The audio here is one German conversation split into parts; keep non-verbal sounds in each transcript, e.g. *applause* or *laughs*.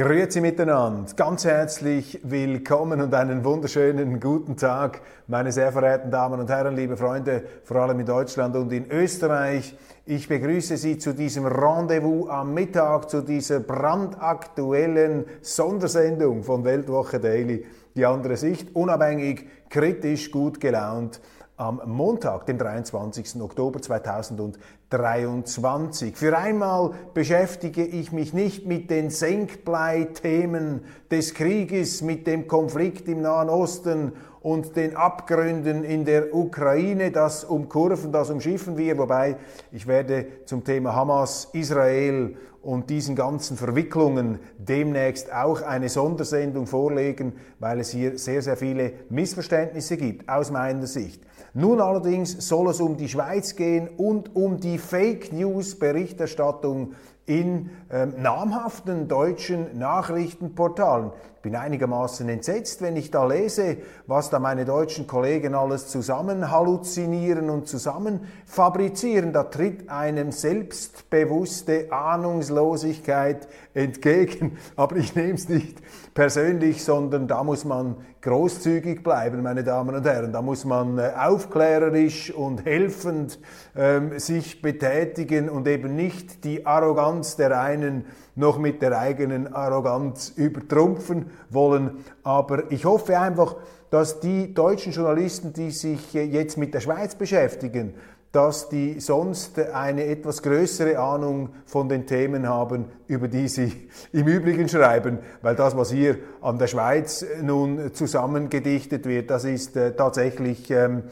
Grüezi miteinander, ganz herzlich willkommen und einen wunderschönen guten Tag, meine sehr verehrten Damen und Herren, liebe Freunde, vor allem in Deutschland und in Österreich. Ich begrüße Sie zu diesem Rendezvous am Mittag, zu dieser brandaktuellen Sondersendung von Weltwoche Daily, die andere Sicht, unabhängig, kritisch, gut gelaunt am Montag, dem 23. Oktober 2023. Für einmal beschäftige ich mich nicht mit den Senkblei-Themen des Krieges, mit dem Konflikt im Nahen Osten und den Abgründen in der Ukraine. Das umkurven, das umschiffen wir, wobei ich werde zum Thema Hamas, Israel und diesen ganzen Verwicklungen demnächst auch eine Sondersendung vorlegen, weil es hier sehr, sehr viele Missverständnisse gibt, aus meiner Sicht. Nun allerdings soll es um die Schweiz gehen und um die Fake News Berichterstattung in ähm, namhaften deutschen Nachrichtenportalen. Bin einigermaßen entsetzt, wenn ich da lese, was da meine deutschen Kollegen alles zusammen halluzinieren und zusammen fabrizieren. Da tritt einem selbstbewusste Ahnungslosigkeit entgegen. *laughs* Aber ich nehme es nicht persönlich, sondern da muss man großzügig bleiben, meine Damen und Herren. Da muss man äh, aufklärerisch und helfend ähm, sich betätigen und eben nicht die Arroganz der einen noch mit der eigenen Arroganz übertrumpfen wollen. Aber ich hoffe einfach, dass die deutschen Journalisten, die sich äh, jetzt mit der Schweiz beschäftigen, dass die sonst eine etwas größere Ahnung von den Themen haben, über die sie *laughs* im Übrigen schreiben, weil das, was hier an der Schweiz nun zusammengedichtet wird, das ist äh, tatsächlich ähm,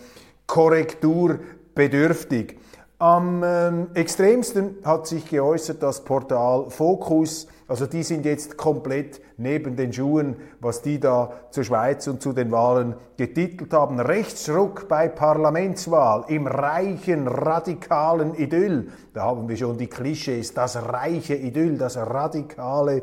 korrekturbedürftig. Am ähm, extremsten hat sich geäußert das Portal Focus. Also die sind jetzt komplett neben den Schuhen, was die da zur Schweiz und zu den Wahlen getitelt haben. Rechtsruck bei Parlamentswahl im reichen, radikalen Idyll. Da haben wir schon die Klischees, das reiche Idyll, das radikale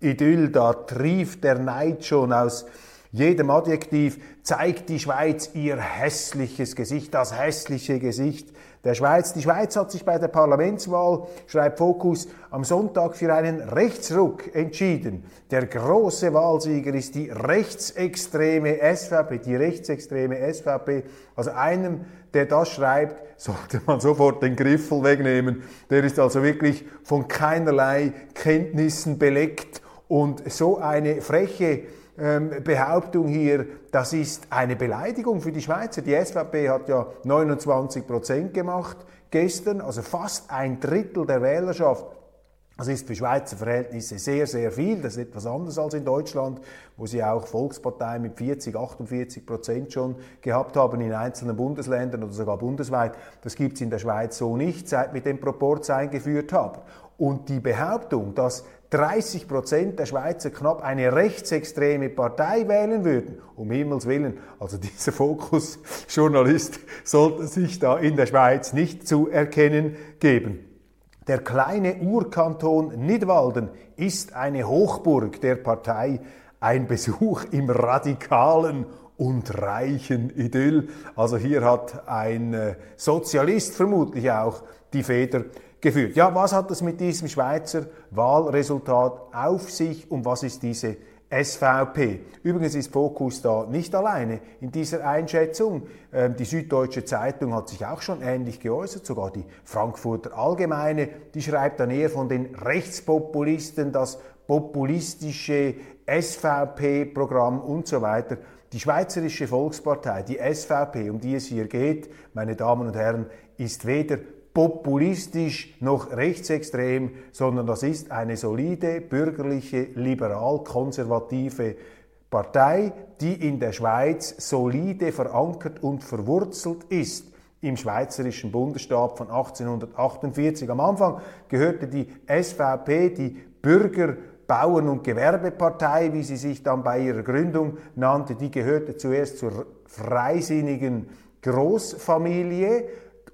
Idyll. Da trieft der Neid schon aus jedem Adjektiv, zeigt die Schweiz ihr hässliches Gesicht, das hässliche Gesicht der Schweiz. Die Schweiz hat sich bei der Parlamentswahl, schreibt Focus, am Sonntag für einen Rechtsruck entschieden. Der große Wahlsieger ist die rechtsextreme SVP, die rechtsextreme SVP. Also einem, der das schreibt, *laughs* sollte man sofort den Griffel wegnehmen. Der ist also wirklich von keinerlei Kenntnissen beleckt und so eine freche Behauptung hier, das ist eine Beleidigung für die Schweizer. Die SVP hat ja 29 Prozent gemacht gestern, also fast ein Drittel der Wählerschaft. Das ist für Schweizer Verhältnisse sehr, sehr viel. Das ist etwas anders als in Deutschland, wo sie auch Volksparteien mit 40, 48 Prozent schon gehabt haben in einzelnen Bundesländern oder sogar bundesweit. Das gibt es in der Schweiz so nicht, seit wir den Proporz eingeführt haben. Und die Behauptung, dass 30 Prozent der Schweizer knapp eine rechtsextreme Partei wählen würden, um Himmels Willen, also dieser Fokus-Journalist sollte sich da in der Schweiz nicht zu erkennen geben. Der kleine Urkanton Nidwalden ist eine Hochburg der Partei, ein Besuch im radikalen und reichen Idyll. Also hier hat ein äh, Sozialist vermutlich auch die Feder geführt. Ja, was hat das mit diesem Schweizer Wahlresultat auf sich und was ist diese SVP. Übrigens ist Fokus da nicht alleine in dieser Einschätzung. Ähm, die Süddeutsche Zeitung hat sich auch schon ähnlich geäußert, sogar die Frankfurter Allgemeine, die schreibt dann eher von den Rechtspopulisten, das populistische SVP-Programm und so weiter. Die Schweizerische Volkspartei, die SVP, um die es hier geht, meine Damen und Herren, ist weder populistisch noch rechtsextrem, sondern das ist eine solide, bürgerliche, liberal-konservative Partei, die in der Schweiz solide verankert und verwurzelt ist. Im schweizerischen Bundesstaat von 1848. Am Anfang gehörte die SVP, die Bürger, Bauern- und Gewerbepartei, wie sie sich dann bei ihrer Gründung nannte, die gehörte zuerst zur freisinnigen Großfamilie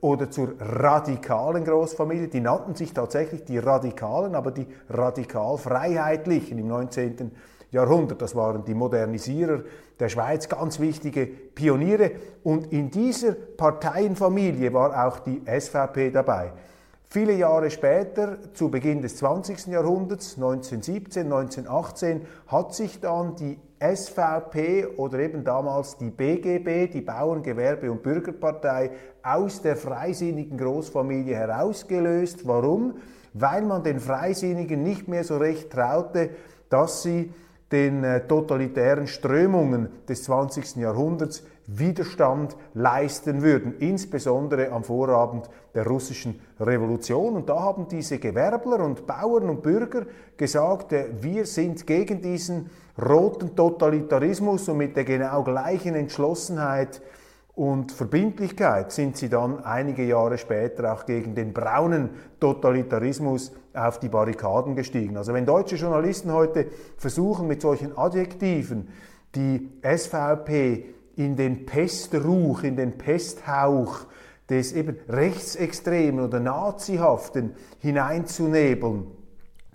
oder zur radikalen Großfamilie. Die nannten sich tatsächlich die Radikalen, aber die radikal-freiheitlichen im 19. Jahrhundert. Das waren die Modernisierer der Schweiz, ganz wichtige Pioniere. Und in dieser Parteienfamilie war auch die SVP dabei. Viele Jahre später, zu Beginn des 20. Jahrhunderts, 1917, 1918, hat sich dann die SVP oder eben damals die BGB, die Bauern, Gewerbe und Bürgerpartei, aus der freisinnigen Großfamilie herausgelöst. Warum? Weil man den Freisinnigen nicht mehr so recht traute, dass sie den äh, totalitären Strömungen des 20. Jahrhunderts Widerstand leisten würden, insbesondere am Vorabend der russischen Revolution. Und da haben diese Gewerbler und Bauern und Bürger gesagt, äh, wir sind gegen diesen roten Totalitarismus und mit der genau gleichen Entschlossenheit und Verbindlichkeit sind sie dann einige Jahre später auch gegen den braunen Totalitarismus auf die Barrikaden gestiegen. Also wenn deutsche Journalisten heute versuchen, mit solchen Adjektiven die SVP in den Pestruch, in den Pesthauch des eben rechtsextremen oder nazihaften hineinzunebeln,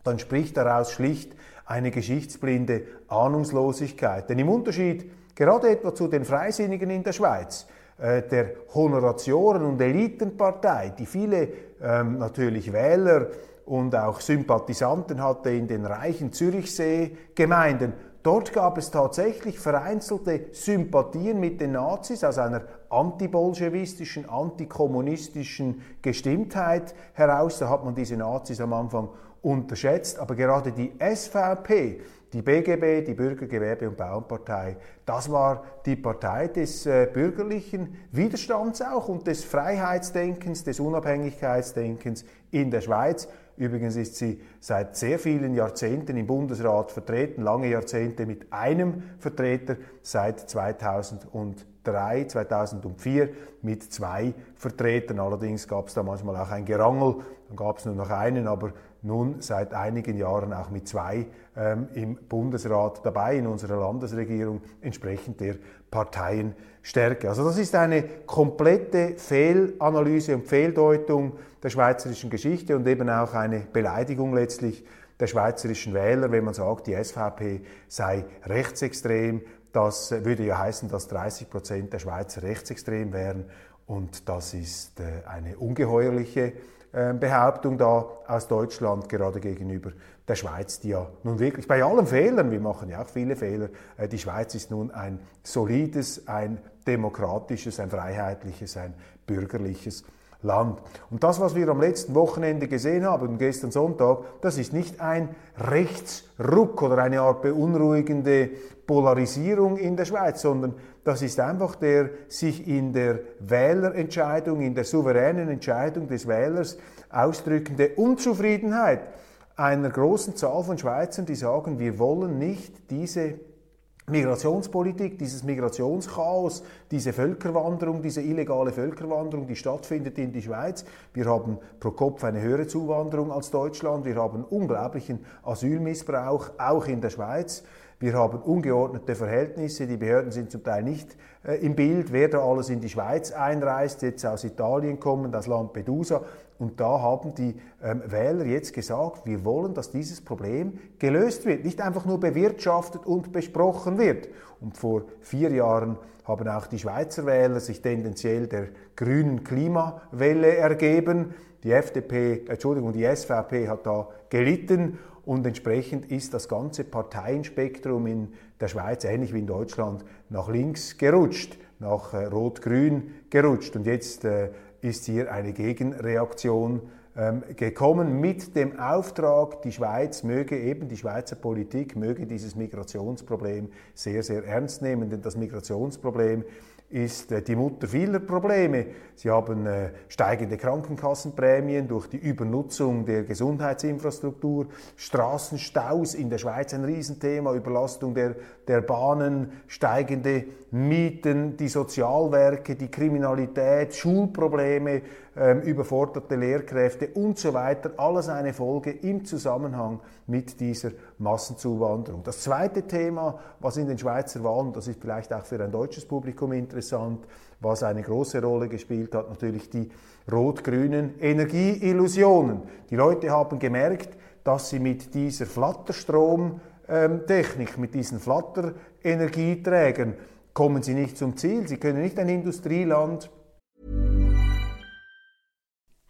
dann spricht daraus schlicht eine geschichtsblinde Ahnungslosigkeit. Denn im Unterschied gerade etwa zu den Freisinnigen in der Schweiz, äh, der Honoratioren- und Elitenpartei, die viele ähm, natürlich Wähler und auch Sympathisanten hatte in den reichen Zürichsee-Gemeinden. Dort gab es tatsächlich vereinzelte Sympathien mit den Nazis aus einer antibolschewistischen, antikommunistischen Gestimmtheit heraus. Da hat man diese Nazis am Anfang unterschätzt. Aber gerade die SVP die BGB, die Bürgergewerbe- und Bauernpartei, das war die Partei des äh, bürgerlichen Widerstands auch und des Freiheitsdenkens, des Unabhängigkeitsdenkens in der Schweiz. Übrigens ist sie seit sehr vielen Jahrzehnten im Bundesrat vertreten, lange Jahrzehnte mit einem Vertreter, seit 2003, 2004 mit zwei Vertretern. Allerdings gab es da manchmal auch ein Gerangel, gab es nur noch einen, aber nun seit einigen Jahren auch mit zwei ähm, im Bundesrat dabei, in unserer Landesregierung, entsprechend der Parteienstärke. Also das ist eine komplette Fehlanalyse und Fehldeutung der schweizerischen Geschichte und eben auch eine Beleidigung letztlich der schweizerischen Wähler, wenn man sagt, die SVP sei rechtsextrem. Das würde ja heißen, dass 30 Prozent der Schweizer rechtsextrem wären und das ist äh, eine ungeheuerliche Behauptung da aus Deutschland gerade gegenüber der Schweiz, die ja nun wirklich bei allen Fehlern, wir machen ja auch viele Fehler, äh, die Schweiz ist nun ein solides, ein demokratisches, ein freiheitliches, ein bürgerliches Land. Und das, was wir am letzten Wochenende gesehen haben, gestern Sonntag, das ist nicht ein Rechtsruck oder eine Art beunruhigende Polarisierung in der Schweiz, sondern das ist einfach der sich in der Wählerentscheidung, in der souveränen Entscheidung des Wählers ausdrückende Unzufriedenheit einer großen Zahl von Schweizern, die sagen, wir wollen nicht diese Migrationspolitik, dieses Migrationschaos, diese Völkerwanderung, diese illegale Völkerwanderung, die stattfindet in die Schweiz. Wir haben pro Kopf eine höhere Zuwanderung als Deutschland. Wir haben unglaublichen Asylmissbrauch, auch in der Schweiz. Wir haben ungeordnete Verhältnisse, die Behörden sind zum Teil nicht äh, im Bild, wer da alles in die Schweiz einreist, jetzt aus Italien kommen, aus Lampedusa. Und da haben die ähm, Wähler jetzt gesagt, wir wollen, dass dieses Problem gelöst wird, nicht einfach nur bewirtschaftet und besprochen wird. Und vor vier Jahren haben auch die Schweizer Wähler sich tendenziell der grünen Klimawelle ergeben. Die FDP, Entschuldigung, die SVP hat da gelitten und entsprechend ist das ganze Parteienspektrum in der Schweiz, ähnlich wie in Deutschland, nach links gerutscht, nach äh, rot-grün gerutscht. Und jetzt äh, ist hier eine Gegenreaktion gekommen mit dem Auftrag, die Schweiz möge eben, die Schweizer Politik möge dieses Migrationsproblem sehr, sehr ernst nehmen, denn das Migrationsproblem ist äh, die Mutter vieler Probleme. Sie haben äh, steigende Krankenkassenprämien durch die Übernutzung der Gesundheitsinfrastruktur, Straßenstaus in der Schweiz ein Riesenthema, Überlastung der, der Bahnen, steigende Mieten, die Sozialwerke, die Kriminalität, Schulprobleme, ähm, überforderte Lehrkräfte und so weiter. Alles eine Folge im Zusammenhang mit dieser Massenzuwanderung. Das zweite Thema, was in den Schweizer Wahlen, das ist vielleicht auch für ein deutsches Publikum interessant, was eine große Rolle gespielt hat, natürlich die rot-grünen Energieillusionen. Die Leute haben gemerkt, dass sie mit dieser Flatterstromtechnik, mit diesen Flatter-Energieträgern, kommen sie nicht zum Ziel. Sie können nicht ein Industrieland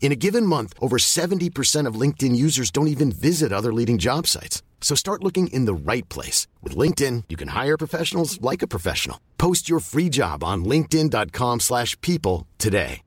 In a given month, over 70% of LinkedIn users don't even visit other leading job sites. So start looking in the right place. With LinkedIn, you can hire professionals like a professional. Post your free job on linkedin.com slash people today.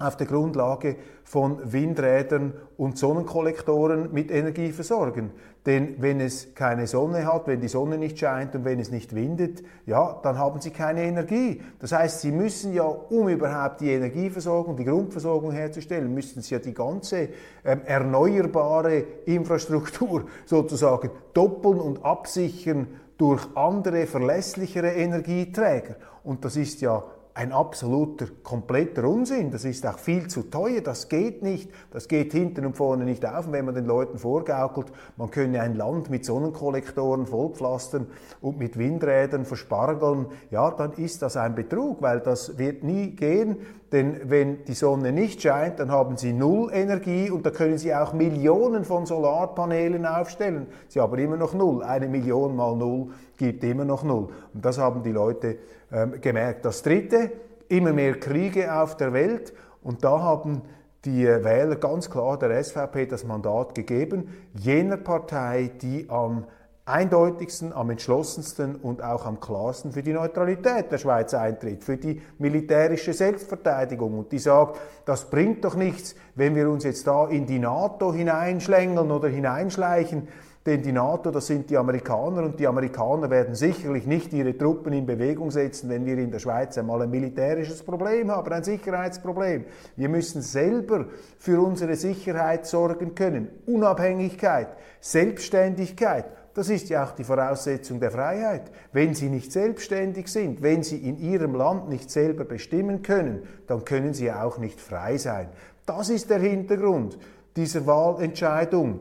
Auf der Grundlage von Windrädern und Sonnenkollektoren mit Energie versorgen. Denn wenn es keine Sonne hat, wenn die Sonne nicht scheint und wenn es nicht windet, ja, dann haben sie keine Energie. Das heißt, sie müssen ja, um überhaupt die Energieversorgung, die Grundversorgung herzustellen, müssen sie ja die ganze ähm, erneuerbare Infrastruktur *laughs* sozusagen doppeln und absichern durch andere, verlässlichere Energieträger. Und das ist ja ein absoluter, kompletter Unsinn. Das ist auch viel zu teuer. Das geht nicht. Das geht hinten und vorne nicht auf. Und wenn man den Leuten vorgaukelt, man könne ein Land mit Sonnenkollektoren vollpflastern und mit Windrädern verspargeln, ja, dann ist das ein Betrug, weil das wird nie gehen. Denn wenn die Sonne nicht scheint, dann haben sie null Energie und da können sie auch Millionen von Solarpanelen aufstellen. Sie haben immer noch null. Eine Million mal null gibt immer noch null. Und das haben die Leute gemerkt. Das Dritte, immer mehr Kriege auf der Welt. Und da haben die Wähler ganz klar der SVP das Mandat gegeben, jener Partei, die am eindeutigsten, am entschlossensten und auch am klarsten für die Neutralität der Schweiz eintritt, für die militärische Selbstverteidigung und die sagt, das bringt doch nichts, wenn wir uns jetzt da in die NATO hineinschlängeln oder hineinschleichen, denn die NATO, das sind die Amerikaner und die Amerikaner werden sicherlich nicht ihre Truppen in Bewegung setzen, wenn wir in der Schweiz einmal ein militärisches Problem haben, ein Sicherheitsproblem. Wir müssen selber für unsere Sicherheit sorgen können. Unabhängigkeit, Selbstständigkeit, das ist ja auch die Voraussetzung der Freiheit. Wenn Sie nicht selbstständig sind, wenn Sie in Ihrem Land nicht selber bestimmen können, dann können Sie auch nicht frei sein. Das ist der Hintergrund dieser Wahlentscheidung.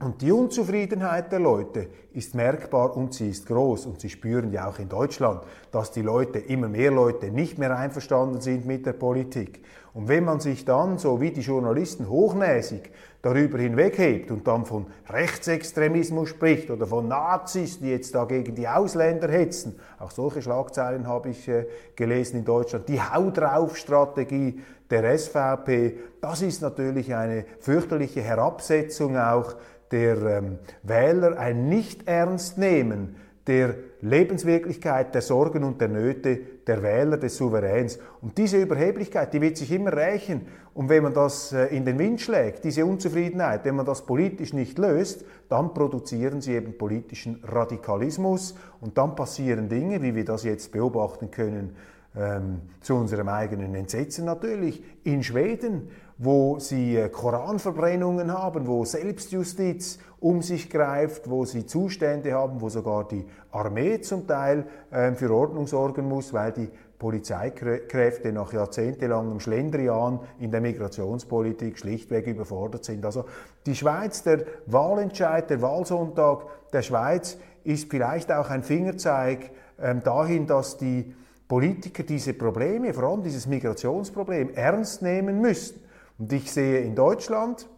Und die Unzufriedenheit der Leute ist merkbar und sie ist groß. Und Sie spüren ja auch in Deutschland, dass die Leute, immer mehr Leute, nicht mehr einverstanden sind mit der Politik. Und wenn man sich dann, so wie die Journalisten, hochnäsig darüber hinweghebt und dann von Rechtsextremismus spricht oder von Nazis, die jetzt da gegen die Ausländer hetzen, auch solche Schlagzeilen habe ich äh, gelesen in Deutschland, die Hau drauf Strategie der SVP, das ist natürlich eine fürchterliche Herabsetzung auch der ähm, Wähler, ein Nicht-Ernst-Nehmen der Lebenswirklichkeit, der Sorgen und der Nöte der Wähler, des Souveräns. Und diese Überheblichkeit, die wird sich immer rächen. Und wenn man das äh, in den Wind schlägt, diese Unzufriedenheit, wenn man das politisch nicht löst, dann produzieren sie eben politischen Radikalismus und dann passieren Dinge, wie wir das jetzt beobachten können, ähm, zu unserem eigenen Entsetzen natürlich, in Schweden, wo sie äh, Koranverbrennungen haben, wo Selbstjustiz um sich greift, wo sie Zustände haben, wo sogar die Armee zum Teil äh, für Ordnung sorgen muss, weil die Polizeikräfte nach jahrzehntelangem Schlendrian in der Migrationspolitik schlichtweg überfordert sind. Also die Schweiz, der Wahlentscheid, der Wahlsonntag der Schweiz ist vielleicht auch ein Fingerzeig äh, dahin, dass die Politiker diese Probleme, vor allem dieses Migrationsproblem, ernst nehmen müssen. Und ich sehe in Deutschland,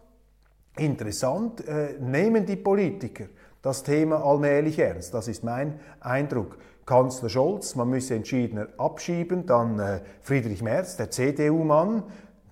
interessant, äh, nehmen die Politiker das Thema allmählich ernst. Das ist mein Eindruck. Kanzler Scholz, man müsse entschiedener abschieben, dann äh, Friedrich Merz, der CDU-Mann,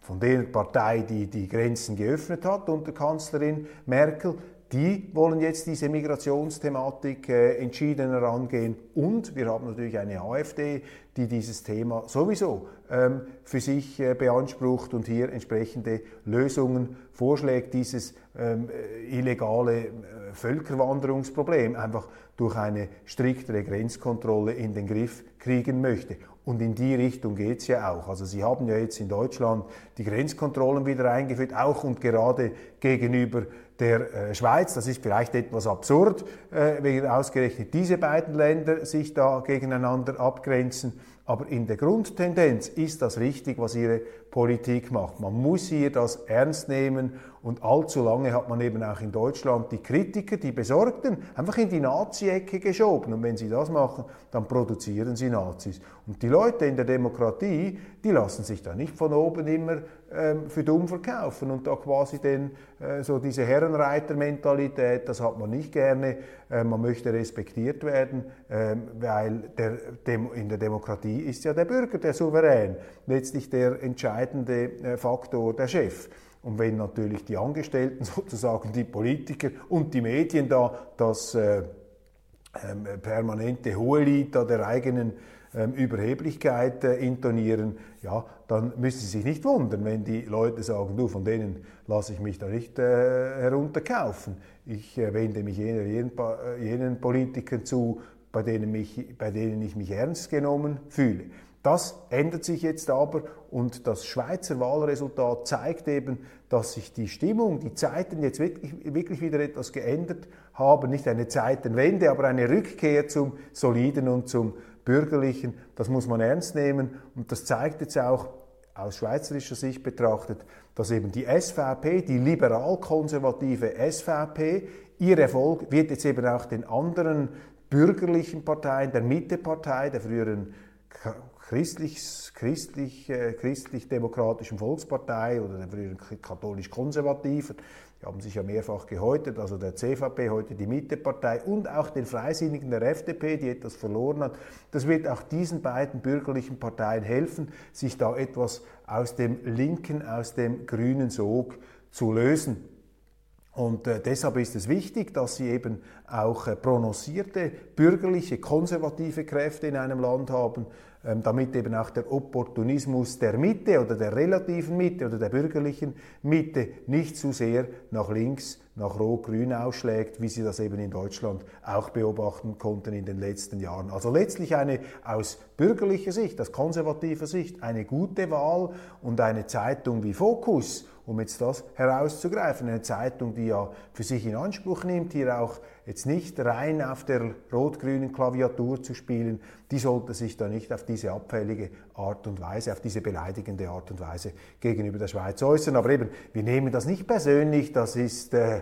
von der Partei, die die Grenzen geöffnet hat unter Kanzlerin Merkel, die wollen jetzt diese Migrationsthematik äh, entschiedener angehen. Und wir haben natürlich eine AfD, die dieses Thema sowieso ähm, für sich äh, beansprucht und hier entsprechende Lösungen vorschlägt, dieses ähm, äh, illegale äh, Völkerwanderungsproblem einfach durch eine striktere Grenzkontrolle in den Griff kriegen möchte. Und in die Richtung geht es ja auch. Also Sie haben ja jetzt in Deutschland die Grenzkontrollen wieder eingeführt, auch und gerade gegenüber der äh, Schweiz. Das ist vielleicht etwas absurd, äh, wenn ausgerechnet diese beiden Länder sich da gegeneinander abgrenzen. Aber in der Grundtendenz ist das richtig, was ihre Politik macht. Man muss hier das ernst nehmen und allzu lange hat man eben auch in Deutschland die Kritiker, die Besorgten, einfach in die Nazi-Ecke geschoben. Und wenn sie das machen, dann produzieren sie Nazis. Und die Leute in der Demokratie, die lassen sich da nicht von oben immer ähm, für dumm verkaufen und da quasi den, äh, so diese Herrenreiter-Mentalität, das hat man nicht gerne. Äh, man möchte respektiert werden, äh, weil der, dem, in der Demokratie ist ja der Bürger der Souverän, letztlich der entscheidende äh, Faktor, der Chef. Und wenn natürlich die Angestellten *laughs* sozusagen, die Politiker und die Medien da das äh, ähm, permanente Hohelied der eigenen ähm, Überheblichkeit äh, intonieren, ja, dann müssen Sie sich nicht wundern, wenn die Leute sagen, du, von denen lasse ich mich da nicht äh, herunterkaufen. Ich äh, wende mich jener, jenen, äh, jenen Politikern zu, bei denen, mich, bei denen ich mich ernst genommen fühle. Das ändert sich jetzt aber und das Schweizer Wahlresultat zeigt eben, dass sich die Stimmung, die Zeiten jetzt wirklich, wirklich wieder etwas geändert haben. Nicht eine Zeitenwende, aber eine Rückkehr zum Soliden und zum Bürgerlichen. Das muss man ernst nehmen und das zeigt jetzt auch aus schweizerischer Sicht betrachtet, dass eben die SVP, die liberal-konservative SVP, ihr Erfolg wird jetzt eben auch den anderen bürgerlichen Parteien, der Mittepartei, der früheren christlich, christlich, äh, christlich-demokratischen Volkspartei oder der früheren katholisch-konservativen, die haben sich ja mehrfach gehäutet, also der CVP, heute die Mittepartei und auch den Freisinnigen der FDP, die etwas verloren hat. Das wird auch diesen beiden bürgerlichen Parteien helfen, sich da etwas aus dem linken, aus dem grünen Sog zu lösen. Und äh, deshalb ist es wichtig, dass Sie eben auch äh, prononcierte bürgerliche, konservative Kräfte in einem Land haben, ähm, damit eben auch der Opportunismus der Mitte oder der relativen Mitte oder der bürgerlichen Mitte nicht zu sehr nach links, nach rot-grün ausschlägt, wie Sie das eben in Deutschland auch beobachten konnten in den letzten Jahren. Also letztlich eine aus bürgerlicher Sicht, aus konservativer Sicht, eine gute Wahl und eine Zeitung wie Focus um jetzt das herauszugreifen. Eine Zeitung, die ja für sich in Anspruch nimmt, hier auch jetzt nicht rein auf der rot-grünen Klaviatur zu spielen, die sollte sich da nicht auf diese abfällige Art und Weise, auf diese beleidigende Art und Weise gegenüber der Schweiz äußern. Aber eben, wir nehmen das nicht persönlich, das ist... Äh,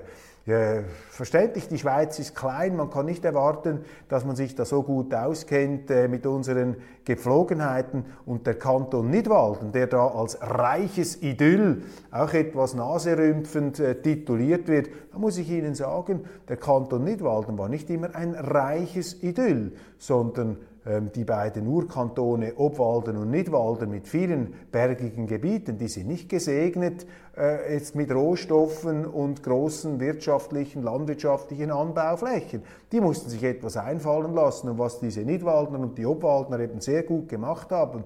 verständlich, die Schweiz ist klein, man kann nicht erwarten, dass man sich da so gut auskennt äh, mit unseren Gepflogenheiten. Und der Kanton Nidwalden, der da als reiches Idyll auch etwas naserümpfend äh, tituliert wird, da muss ich Ihnen sagen, der Kanton Nidwalden war nicht immer ein reiches Idyll, sondern die beiden Urkantone Obwalden und Nidwalden mit vielen bergigen Gebieten, die sind nicht gesegnet äh, jetzt mit Rohstoffen und großen wirtschaftlichen, landwirtschaftlichen Anbauflächen. Die mussten sich etwas einfallen lassen und was diese Nidwaldner und die Obwaldner eben sehr gut gemacht haben,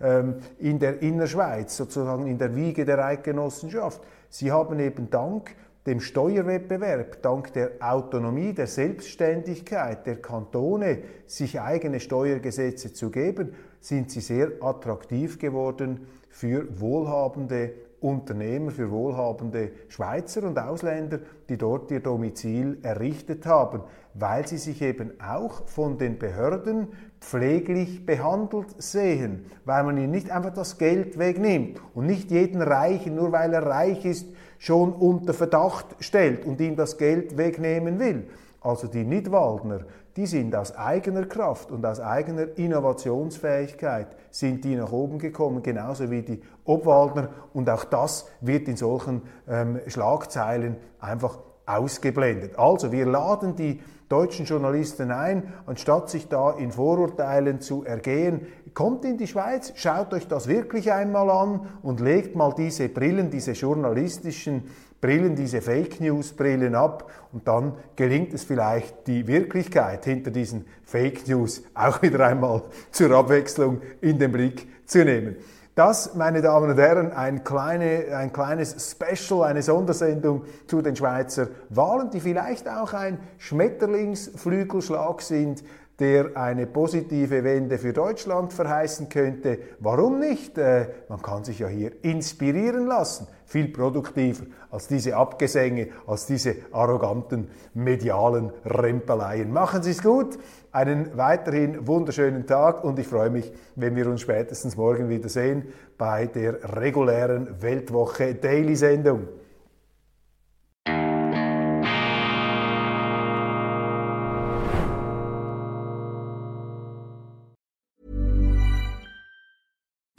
ähm, in der Innerschweiz, sozusagen in der Wiege der Eidgenossenschaft. Sie haben eben dank dem Steuerwettbewerb, dank der Autonomie, der Selbstständigkeit der Kantone, sich eigene Steuergesetze zu geben, sind sie sehr attraktiv geworden für wohlhabende Unternehmer, für wohlhabende Schweizer und Ausländer, die dort ihr Domizil errichtet haben, weil sie sich eben auch von den Behörden pfleglich behandelt sehen, weil man ihnen nicht einfach das Geld wegnimmt und nicht jeden Reichen, nur weil er reich ist, schon unter Verdacht stellt und ihm das Geld wegnehmen will. Also die Nidwaldner, die sind aus eigener Kraft und aus eigener Innovationsfähigkeit sind die nach oben gekommen, genauso wie die Obwaldner. Und auch das wird in solchen ähm, Schlagzeilen einfach ausgeblendet. Also wir laden die deutschen Journalisten ein, anstatt sich da in Vorurteilen zu ergehen, kommt in die Schweiz, schaut euch das wirklich einmal an und legt mal diese Brillen, diese journalistischen Brillen, diese Fake News Brillen ab und dann gelingt es vielleicht, die Wirklichkeit hinter diesen Fake News auch wieder einmal zur Abwechslung in den Blick zu nehmen. Das, meine Damen und Herren, ein, kleine, ein kleines Special, eine Sondersendung zu den Schweizer Wahlen, die vielleicht auch ein Schmetterlingsflügelschlag sind der eine positive Wende für Deutschland verheißen könnte. Warum nicht? Äh, man kann sich ja hier inspirieren lassen. Viel produktiver als diese Abgesänge, als diese arroganten medialen Rempeleien. Machen Sie es gut, einen weiterhin wunderschönen Tag und ich freue mich, wenn wir uns spätestens morgen wieder sehen bei der regulären Weltwoche Daily Sendung.